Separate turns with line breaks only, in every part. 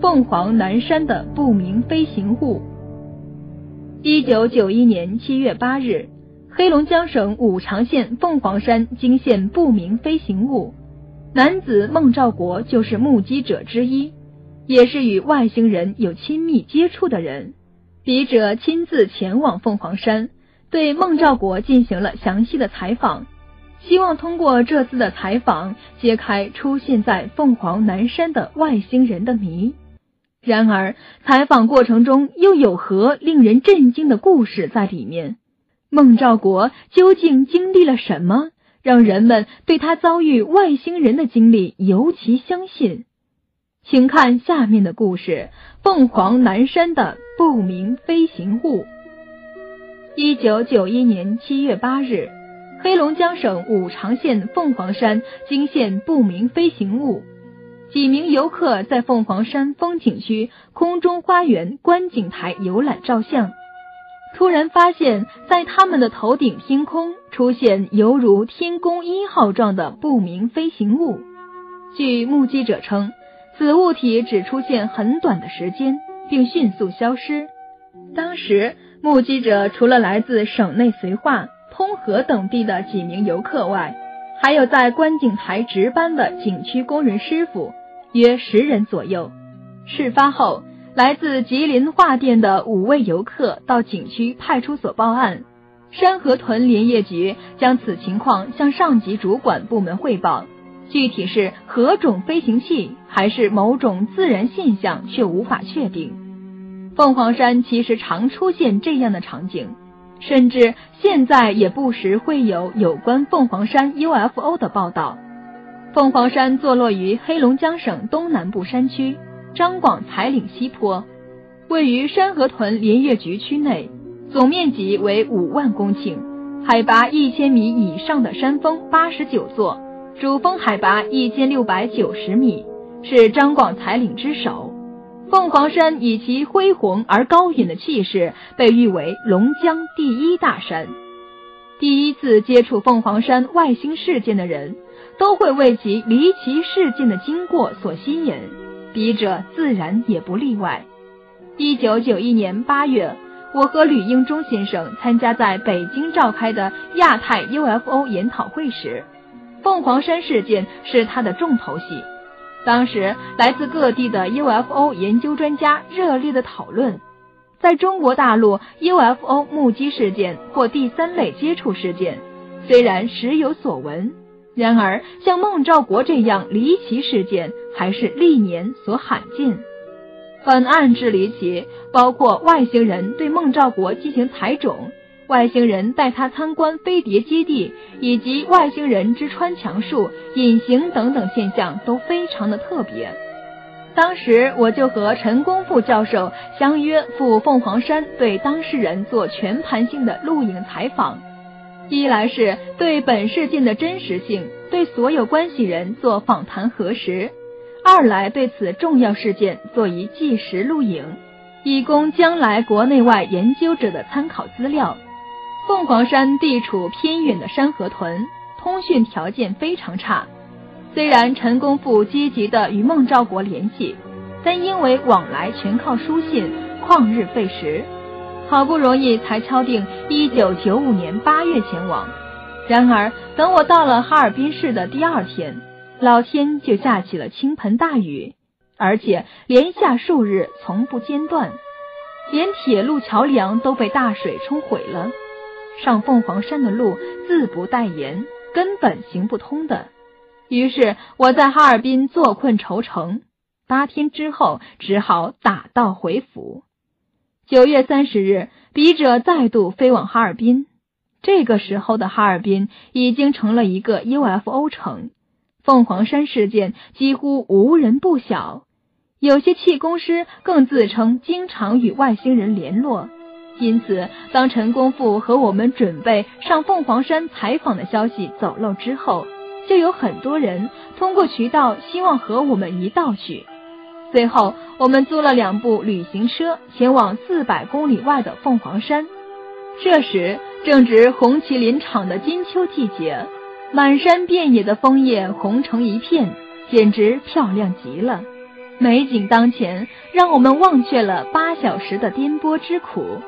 凤凰南山的不明飞行物。一九九一年七月八日，黑龙江省五常县凤凰山惊现不明飞行物，男子孟兆国就是目击者之一，也是与外星人有亲密接触的人。笔者亲自前往凤凰山，对孟兆国进行了详细的采访，希望通过这次的采访揭开出现在凤凰南山的外星人的谜。然而，采访过程中又有何令人震惊的故事在里面？孟兆国究竟经历了什么，让人们对他遭遇外星人的经历尤其相信？请看下面的故事：凤凰南山的不明飞行物。一九九一年七月八日，黑龙江省五常县凤凰山惊现不明飞行物。几名游客在凤凰山风景区空中花园观景台游览照相，突然发现，在他们的头顶天空出现犹如天宫一号状的不明飞行物。据目击者称，此物体只出现很短的时间，并迅速消失。当时，目击者除了来自省内绥化、通河等地的几名游客外，还有在观景台值班的景区工人师傅。约十人左右。事发后，来自吉林桦甸的五位游客到景区派出所报案，山河屯林业局将此情况向上级主管部门汇报。具体是何种飞行器，还是某种自然现象，却无法确定。凤凰山其实常出现这样的场景，甚至现在也不时会有有关凤凰山 UFO 的报道。凤凰山坐落于黑龙江省东南部山区张广才岭西坡，位于山河屯林业局区内，总面积为五万公顷，海拔一千米以上的山峰八十九座，主峰海拔一千六百九十米，是张广才岭之首。凤凰山以其恢宏而高远的气势，被誉为龙江第一大山。第一次接触凤凰山外星事件的人。都会为其离奇事件的经过所吸引，笔者自然也不例外。一九九一年八月，我和吕英忠先生参加在北京召开的亚太 UFO 研讨会时，凤凰山事件是他的重头戏。当时，来自各地的 UFO 研究专家热烈的讨论，在中国大陆 UFO 目击事件或第三类接触事件，虽然时有所闻。然而，像孟兆国这样离奇事件还是历年所罕见。本案之离奇，包括外星人对孟兆国进行采种，外星人带他参观飞碟基地，以及外星人之穿墙术、隐形等等现象都非常的特别。当时我就和陈功富教授相约赴凤凰山，对当事人做全盘性的录影采访。一来是对本事件的真实性，对所有关系人做访谈核实；二来对此重要事件做一纪实录影，以供将来国内外研究者的参考资料。凤凰山地处偏远的山河屯，通讯条件非常差。虽然陈公富积极的与孟兆国联系，但因为往来全靠书信，旷日费时。好不容易才敲定一九九五年八月前往，然而等我到了哈尔滨市的第二天，老天就下起了倾盆大雨，而且连下数日从不间断，连铁路桥梁都被大水冲毁了，上凤凰山的路自不待言，根本行不通的。于是我在哈尔滨坐困愁城，八天之后只好打道回府。九月三十日，笔者再度飞往哈尔滨。这个时候的哈尔滨已经成了一个 UFO 城，凤凰山事件几乎无人不晓。有些气功师更自称经常与外星人联络。因此，当陈功富和我们准备上凤凰山采访的消息走漏之后，就有很多人通过渠道希望和我们一道去。最后，我们租了两部旅行车，前往四百公里外的凤凰山。这时正值红旗林场的金秋季节，满山遍野的枫叶红成一片，简直漂亮极了。美景当前，让我们忘却了八小时的颠簸之苦。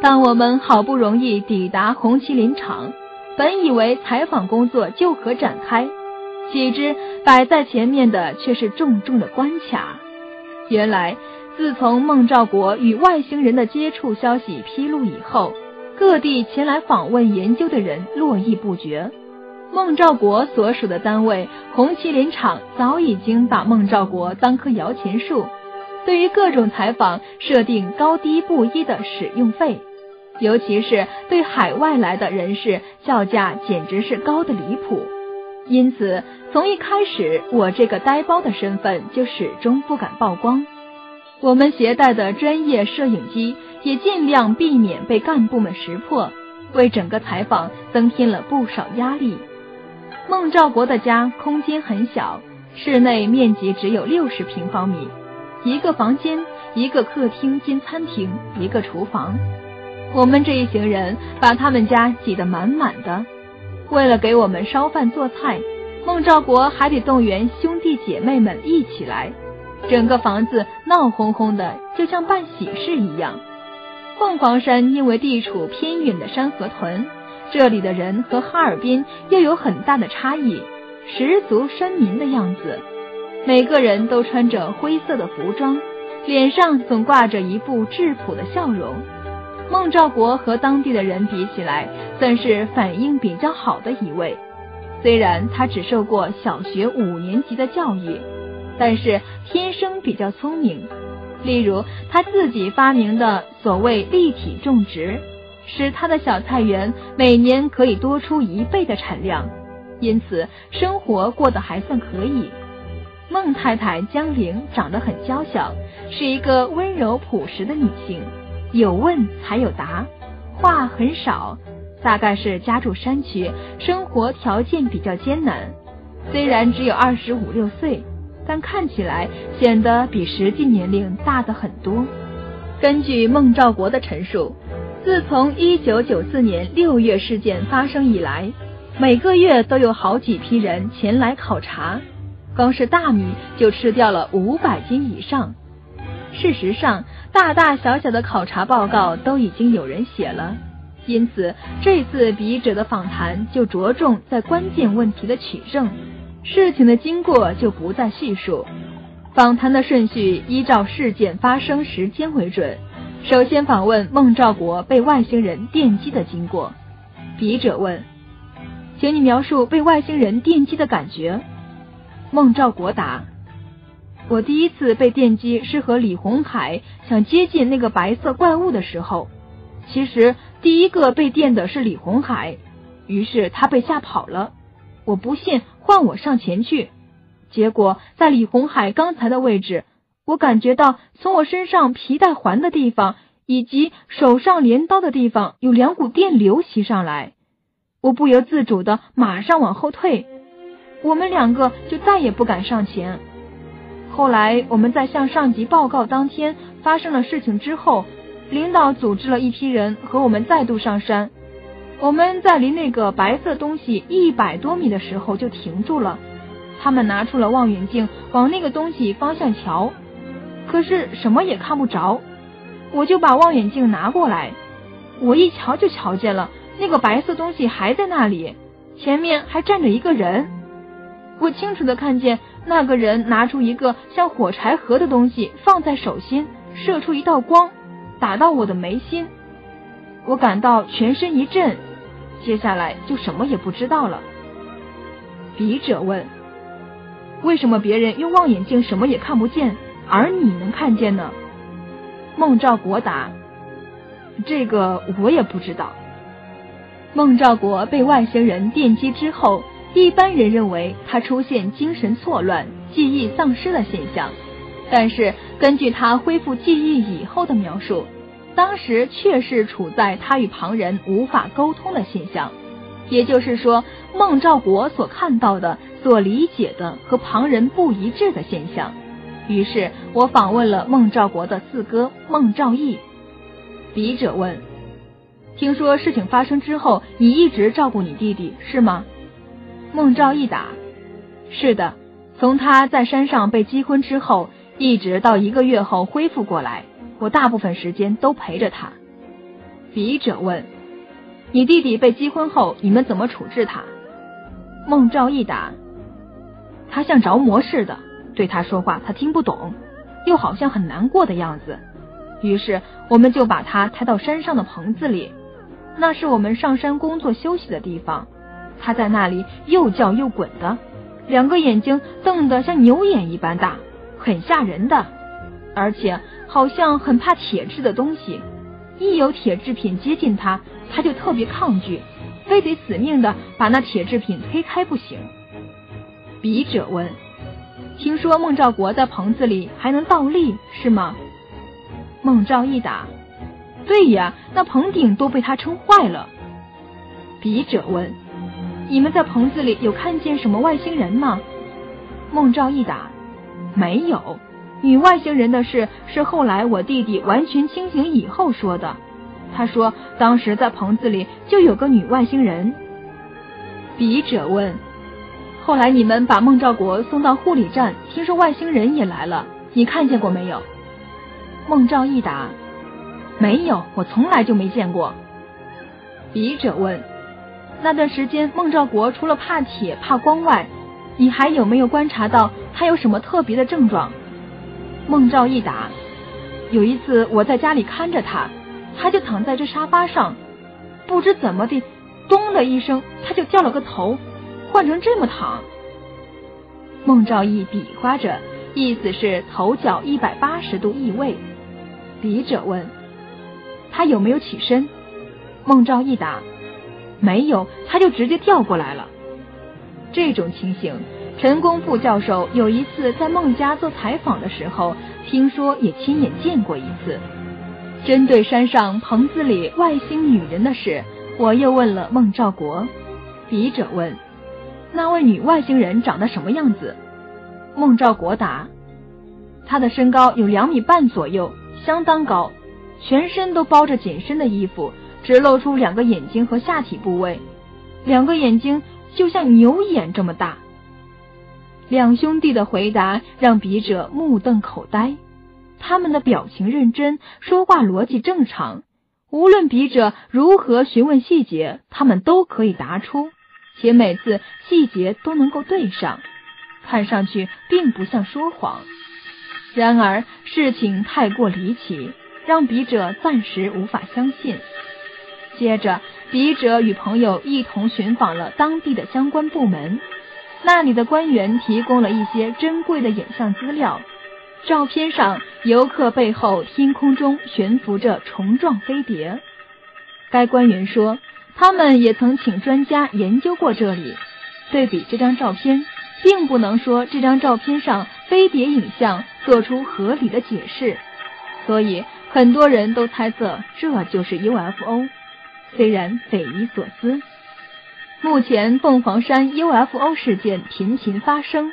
当我们好不容易抵达红旗林场，本以为采访工作就可展开，岂知摆在前面的却是重重的关卡。原来，自从孟兆国与外星人的接触消息披露以后，各地前来访问研究的人络绎不绝。孟兆国所属的单位红旗林场早已经把孟兆国当棵摇钱树，对于各种采访设定高低不一的使用费，尤其是对海外来的人士叫价简直是高的离谱。因此，从一开始我这个呆包的身份就始终不敢曝光。我们携带的专业摄影机也尽量避免被干部们识破，为整个采访增添了不少压力。孟兆国的家空间很小，室内面积只有六十平方米，一个房间、一个客厅兼餐厅、一个厨房。我们这一行人把他们家挤得满满的。为了给我们烧饭做菜，孟兆国还得动员兄弟姐妹们一起来，整个房子闹哄哄的，就像办喜事一样。凤凰山因为地处偏远的山河屯。这里的人和哈尔滨又有很大的差异，十足山民的样子。每个人都穿着灰色的服装，脸上总挂着一副质朴的笑容。孟兆国和当地的人比起来，算是反应比较好的一位。虽然他只受过小学五年级的教育，但是天生比较聪明。例如他自己发明的所谓立体种植。使他的小菜园每年可以多出一倍的产量，因此生活过得还算可以。孟太太江玲长得很娇小，是一个温柔朴实的女性，有问才有答，话很少。大概是家住山区，生活条件比较艰难。虽然只有二十五六岁，但看起来显得比实际年龄大的很多。根据孟兆国的陈述。自从一九九四年六月事件发生以来，每个月都有好几批人前来考察，光是大米就吃掉了五百斤以上。事实上，大大小小的考察报告都已经有人写了，因此这次笔者的访谈就着重在关键问题的取证，事情的经过就不再叙述。访谈的顺序依照事件发生时间为准。首先访问孟兆国被外星人电击的经过。笔者问：“请你描述被外星人电击的感觉。”孟兆国答：“我第一次被电击是和李红海想接近那个白色怪物的时候。其实第一个被电的是李红海，于是他被吓跑了。我不信，换我上前去。结果在李红海刚才的位置。”我感觉到从我身上皮带环的地方以及手上镰刀的地方有两股电流袭上来，我不由自主的马上往后退，我们两个就再也不敢上前。后来我们在向上级报告当天发生了事情之后，领导组织了一批人和我们再度上山。我们在离那个白色东西一百多米的时候就停住了，他们拿出了望远镜往那个东西方向瞧。可是什么也看不着，我就把望远镜拿过来，我一瞧就瞧见了那个白色东西还在那里，前面还站着一个人。我清楚的看见那个人拿出一个像火柴盒的东西放在手心，射出一道光，打到我的眉心，我感到全身一震，接下来就什么也不知道了。笔者问：为什么别人用望远镜什么也看不见？而你能看见呢？孟兆国答：“这个我也不知道。”孟兆国被外星人电击之后，一般人认为他出现精神错乱、记忆丧失的现象。但是根据他恢复记忆以后的描述，当时确是处在他与旁人无法沟通的现象。也就是说，孟兆国所看到的、所理解的和旁人不一致的现象。于是我访问了孟兆国的四哥孟兆义。笔者问：“听说事情发生之后，你一直照顾你弟弟是吗？”孟兆义答：“是的，从他在山上被击昏之后，一直到一个月后恢复过来，我大部分时间都陪着他。笔者问：“你弟弟被击昏后，你们怎么处置他？”孟兆义答：“他像着魔似的，对他说话他听不懂，又好像很难过的样子。于是我们就把他抬到山上的棚子里，那是我们上山工作休息的地方。他在那里又叫又滚的，两个眼睛瞪得像牛眼一般大。”很吓人的，而且好像很怕铁质的东西，一有铁制品接近他，他就特别抗拒，非得死命的把那铁制品推开不行。笔者问：“听说孟兆国在棚子里还能倒立，是吗？”孟兆义答：“对呀，那棚顶都被他撑坏了。”笔者问：“你们在棚子里有看见什么外星人吗？”孟兆义答。没有，女外星人的事是后来我弟弟完全清醒以后说的。他说当时在棚子里就有个女外星人。笔者问：后来你们把孟兆国送到护理站，听说外星人也来了，你看见过没有？孟兆义答：没有，我从来就没见过。笔者问：那段时间孟兆国除了怕铁怕光外，你还有没有观察到？他有什么特别的症状？孟兆义答：有一次我在家里看着他，他就躺在这沙发上，不知怎么的，咚的一声，他就掉了个头，换成这么躺。孟兆义比划着，意思是头脚一百八十度移位。笔者问：他有没有起身？孟兆义答：没有，他就直接掉过来了。这种情形。陈功富教授有一次在孟家做采访的时候，听说也亲眼见过一次。针对山上棚子里外星女人的事，我又问了孟兆国。笔者问：那位女外星人长得什么样子？孟兆国答：她的身高有两米半左右，相当高，全身都包着紧身的衣服，只露出两个眼睛和下体部位，两个眼睛就像牛眼这么大。两兄弟的回答让笔者目瞪口呆，他们的表情认真，说话逻辑正常。无论笔者如何询问细节，他们都可以答出，且每次细节都能够对上，看上去并不像说谎。然而事情太过离奇，让笔者暂时无法相信。接着，笔者与朋友一同寻访了当地的相关部门。那里的官员提供了一些珍贵的影像资料。照片上，游客背后天空中悬浮着虫状飞碟。该官员说，他们也曾请专家研究过这里。对比这张照片，并不能说这张照片上飞碟影像做出合理的解释，所以很多人都猜测这就是 UFO，虽然匪夷所思。目前凤凰山 UFO 事件频频发生，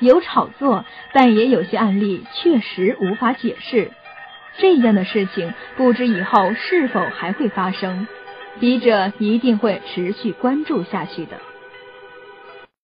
有炒作，但也有些案例确实无法解释。这样的事情不知以后是否还会发生，笔者一定会持续关注下去的。